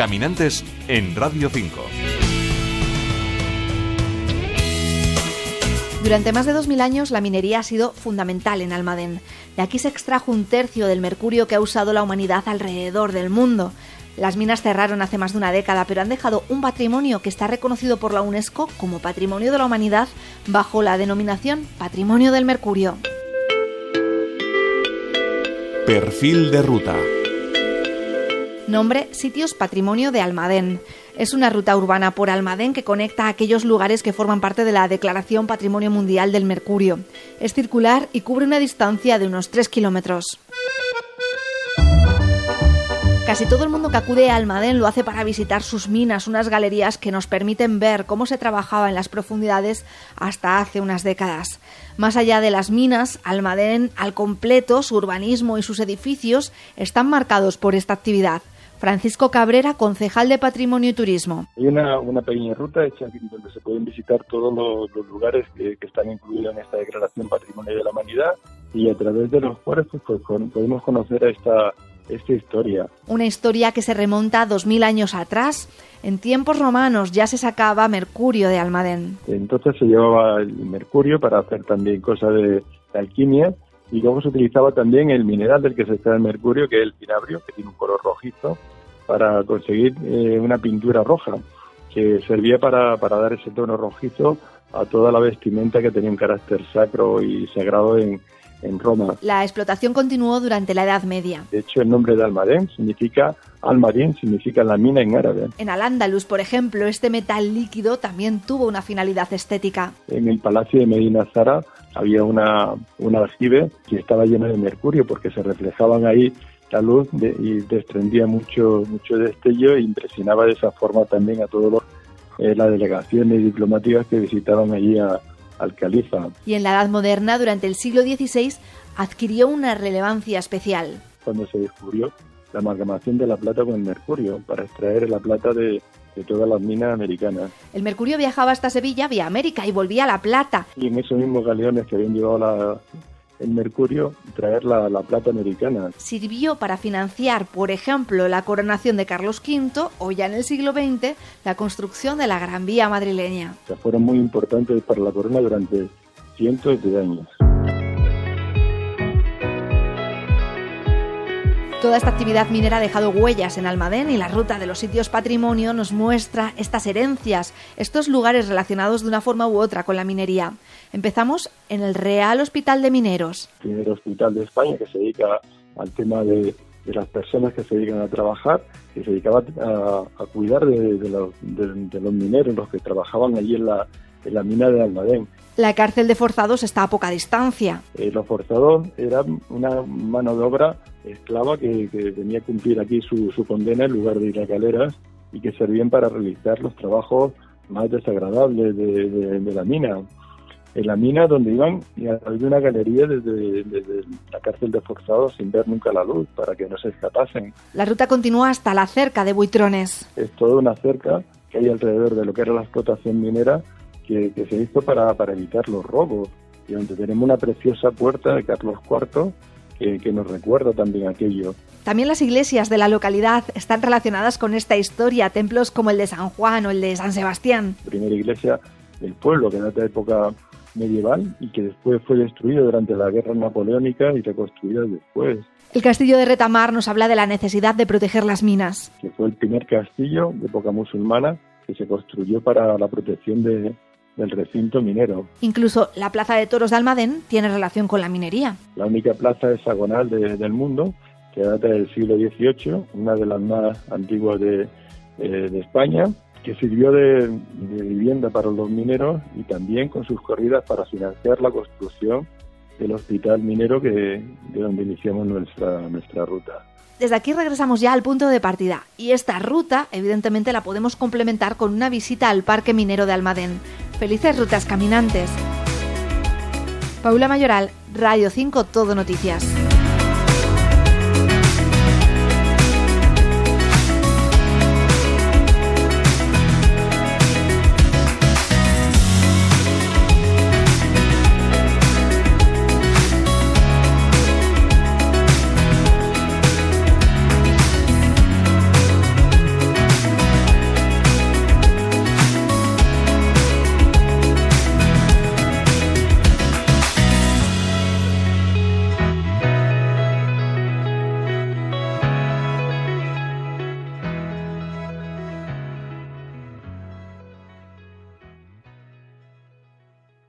Caminantes en Radio 5. Durante más de 2.000 años la minería ha sido fundamental en Almadén. De aquí se extrajo un tercio del mercurio que ha usado la humanidad alrededor del mundo. Las minas cerraron hace más de una década, pero han dejado un patrimonio que está reconocido por la UNESCO como Patrimonio de la Humanidad bajo la denominación Patrimonio del Mercurio. Perfil de ruta. Nombre Sitios Patrimonio de Almadén. Es una ruta urbana por Almadén que conecta a aquellos lugares que forman parte de la Declaración Patrimonio Mundial del Mercurio. Es circular y cubre una distancia de unos 3 kilómetros. Casi todo el mundo que acude a Almadén lo hace para visitar sus minas, unas galerías que nos permiten ver cómo se trabajaba en las profundidades hasta hace unas décadas. Más allá de las minas, Almadén al completo, su urbanismo y sus edificios están marcados por esta actividad. Francisco Cabrera, concejal de Patrimonio y Turismo. Hay una, pequeña ruta hecha donde se pueden visitar todos los, lugares que, están incluidos en esta Declaración Patrimonio de la Humanidad y a través de los cuales pues, pues podemos conocer esta, esta historia. Una historia que se remonta a 2000 años atrás. En tiempos romanos ya se sacaba mercurio de Almadén. Entonces se llevaba el mercurio para hacer también cosas de alquimia y luego se utilizaba también el mineral del que se extrae el mercurio, que es el pinabrio, que tiene un color rojizo, para conseguir eh, una pintura roja, que servía para, para dar ese tono rojizo a toda la vestimenta que tenía un carácter sacro y sagrado en, en Roma. La explotación continuó durante la Edad Media. De hecho, el nombre de Almadén significa Almadín significa la mina en árabe. En Al-Ándalus, por ejemplo, este metal líquido también tuvo una finalidad estética. En el palacio de Medina Zara había una, un aljibe que estaba lleno de mercurio porque se reflejaban ahí la luz y desprendía mucho, mucho destello e impresionaba de esa forma también a todas eh, las delegaciones diplomáticas que visitaban allí a, Y en la Edad Moderna, durante el siglo XVI, adquirió una relevancia especial. Cuando se descubrió la amalgamación de la plata con el mercurio para extraer la plata de, todas las minas americanas. El mercurio viajaba hasta Sevilla vía América y volvía a La Plata. Y en esos mismos galeones que habían llevado la, el mercurio, traer la, plata americana. Sirvió para financiar, por ejemplo, la coronación de Carlos V o ya en el siglo XX la construcción de la Gran Vía madrileña. fueron muy importantes para la corona durante cientos de años. Toda esta actividad minera ha dejado huellas en Almadén y la ruta de los sitios patrimonio nos muestra estas herencias, estos lugares relacionados de una forma u otra con la minería. Empezamos en el Real Hospital de Mineros. El primer hospital de España que se dedica al tema de, las personas que se dedican a trabajar, que se dedicaba a, cuidar de, los, mineros, los que trabajaban allí en la, en la mina de Almadén. La cárcel de forzados está a poca distancia. Eh, los forzados eran una mano de obra esclava que, que tenía que cumplir aquí su, condena en lugar de ir a galeras y que servían para realizar los trabajos más desagradables de, la mina. En la mina donde iban había una galería desde, desde, la cárcel de forzados sin ver nunca la luz para que no se escapasen. La ruta continúa hasta la cerca de Buitrones. Es toda una cerca que hay alrededor de lo que era la explotación minera que, se hizo para, para evitar los robos y donde tenemos una preciosa puerta de Carlos IV que, nos recuerda también aquello. También las iglesias de la localidad están relacionadas con esta historia, templos como el de San Juan o el de San Sebastián. La primera iglesia del pueblo que data de época medieval y que después fue destruida durante la guerra napoleónica y reconstruida después. El castillo de Retamar nos habla de la necesidad de proteger las minas. Que fue el primer castillo de época musulmana que se construyó para la protección de, del recinto minero. Incluso la Plaza de Toros de Almadén tiene relación con la minería. La única plaza hexagonal del mundo que data del siglo XVIII, una de las más antiguas de, eh, España, que sirvió de, vivienda para los mineros y también con sus corridas para financiar la construcción del hospital minero que, de donde iniciamos nuestra, nuestra ruta. Desde aquí regresamos ya al punto de partida y esta ruta evidentemente la podemos complementar con una visita al Parque Minero de Almadén. Felices rutas caminantes. Paula Mayoral, Radio 5 Todo Noticias.